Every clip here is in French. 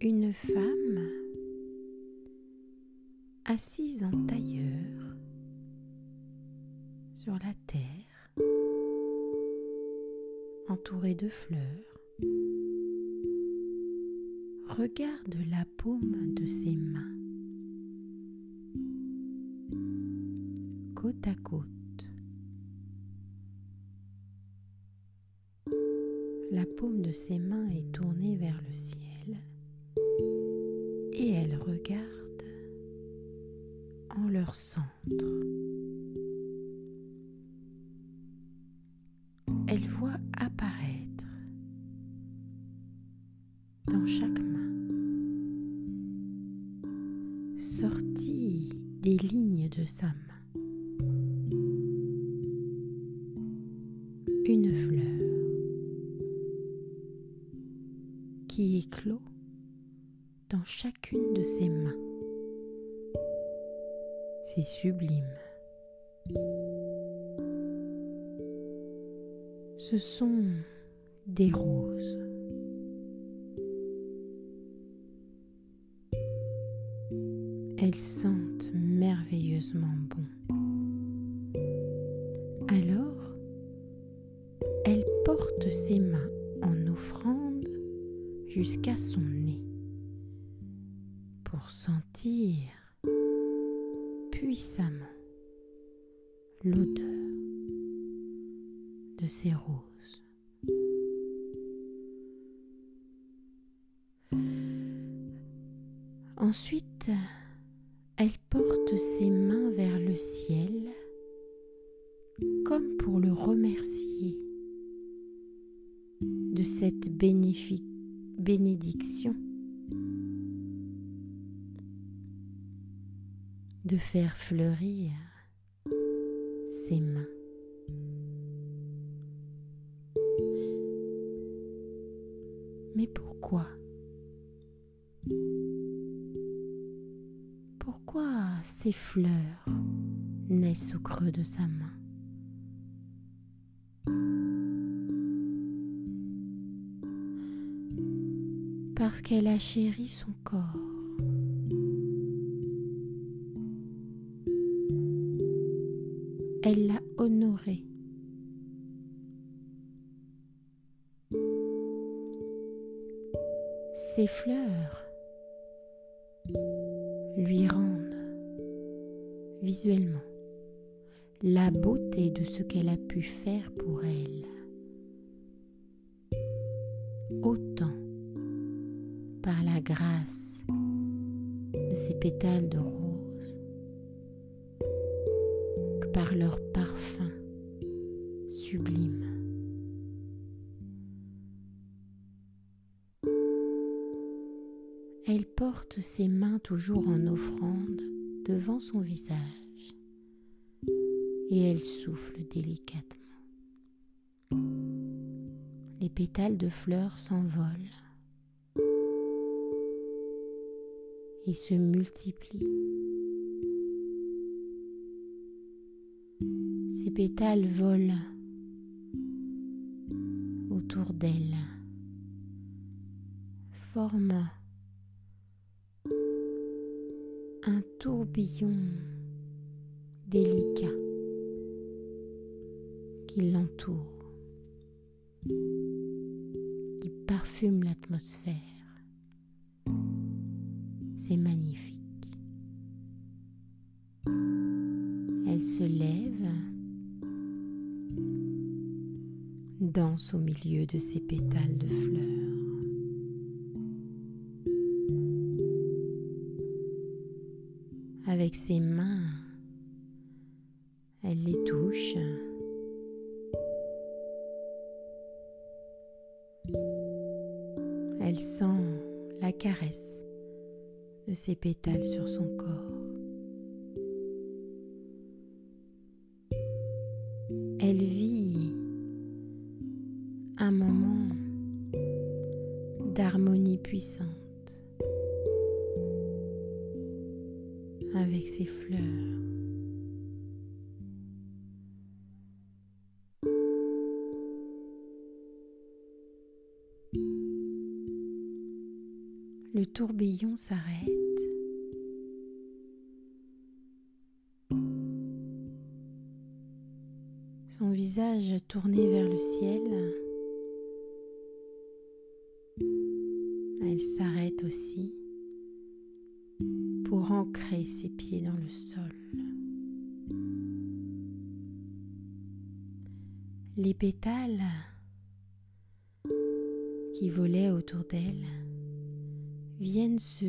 une femme assise en tailleur sur la terre, entourée de fleurs, regarde la paume de ses mains côte à côte. La paume de ses mains est tournée vers le ciel centre. Elle voit apparaître dans chaque main, sortie des lignes de sa main, une fleur qui éclot dans chacune de ses mains. C'est sublime. Ce sont des roses. Elles sentent merveilleusement bon. Alors, elle porte ses mains en offrande jusqu'à son nez pour sentir puissamment l'odeur de ces roses. Ensuite, elle porte ses mains vers le ciel comme pour le remercier de cette bénéfique bénédiction de faire fleurir ses mains. Mais pourquoi? Pourquoi ces fleurs naissent au creux de sa main? Parce qu'elle a chéri son corps. Elle l'a honoré. Ces fleurs lui rendent visuellement la beauté de ce qu'elle a pu faire pour elle. Autant par la grâce de ses pétales de rose par leur parfum sublime. Elle porte ses mains toujours en offrande devant son visage et elle souffle délicatement. Les pétales de fleurs s'envolent et se multiplient. Pétales volent autour d'elle, forment un tourbillon délicat qui l'entoure, qui parfume l'atmosphère. C'est magnifique. Elle se lève, danse au milieu de ces pétales de fleurs. Avec ses mains, elle les touche. Elle sent la caresse de ses pétales sur son corps. Elle vit moment d'harmonie puissante avec ses fleurs. Le tourbillon s'arrête. Son visage tourné vers le ciel. S'arrête aussi pour ancrer ses pieds dans le sol. Les pétales qui volaient autour d'elle viennent se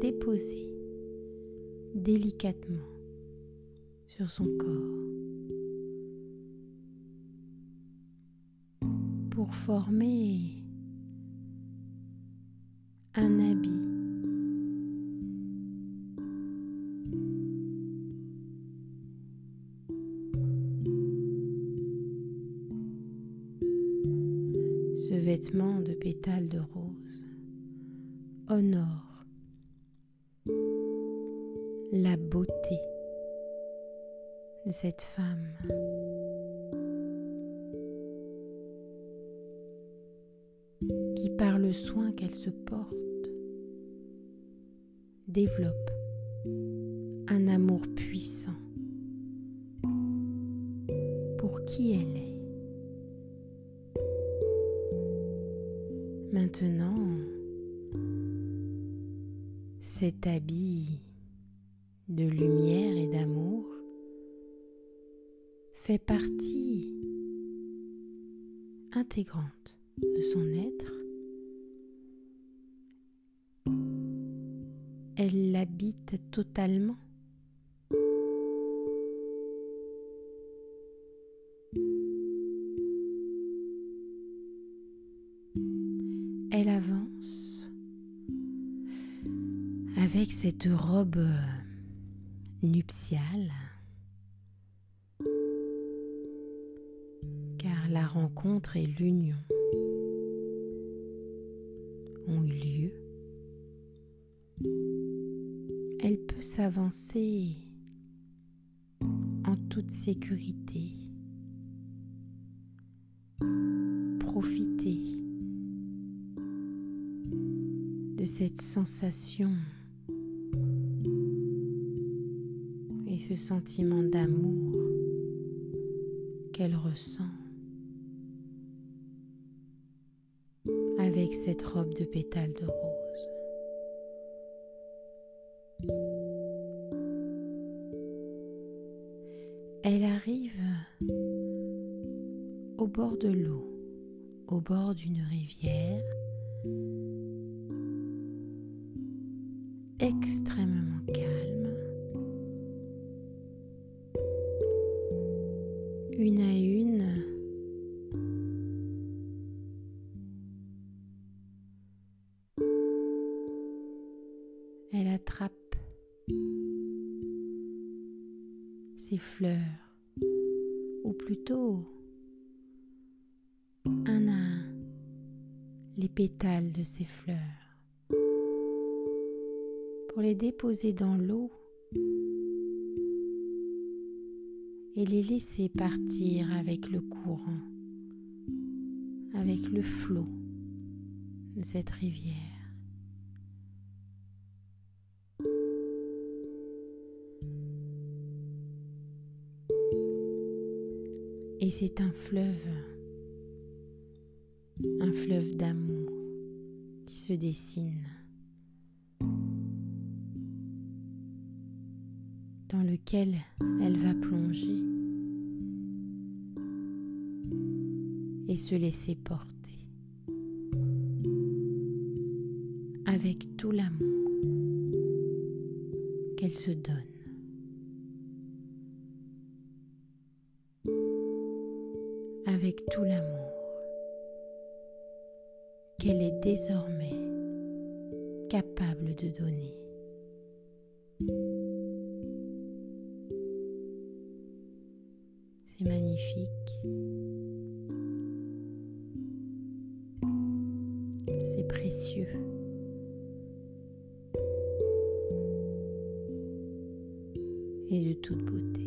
déposer délicatement sur son corps pour former un habit ce vêtement de pétales de rose honore la beauté de cette femme. Par le soin qu'elle se porte développe un amour puissant pour qui elle est. Maintenant, cet habit de lumière et d'amour fait partie intégrante de son être. Elle l'habite totalement. Elle avance avec cette robe nuptiale car la rencontre et l'union peut s'avancer en toute sécurité, profiter de cette sensation et ce sentiment d'amour qu'elle ressent avec cette robe de pétales de rose. Elle arrive au bord de l'eau, au bord d'une rivière extrêmement calme. Une à une, elle attrape ses fleurs, plutôt un à un les pétales de ses fleurs pour les déposer dans l'eau et les laisser partir avec le courant, avec le flot de cette rivière. Et c'est un fleuve, un fleuve d'amour qui se dessine. dans lequel elle va plonger et se laisser porter avec tout l'amour qu'elle se donne. Avec tout l'amour qu'elle est désormais capable de donner. C'est magnifique. C'est précieux. Et de toute beauté.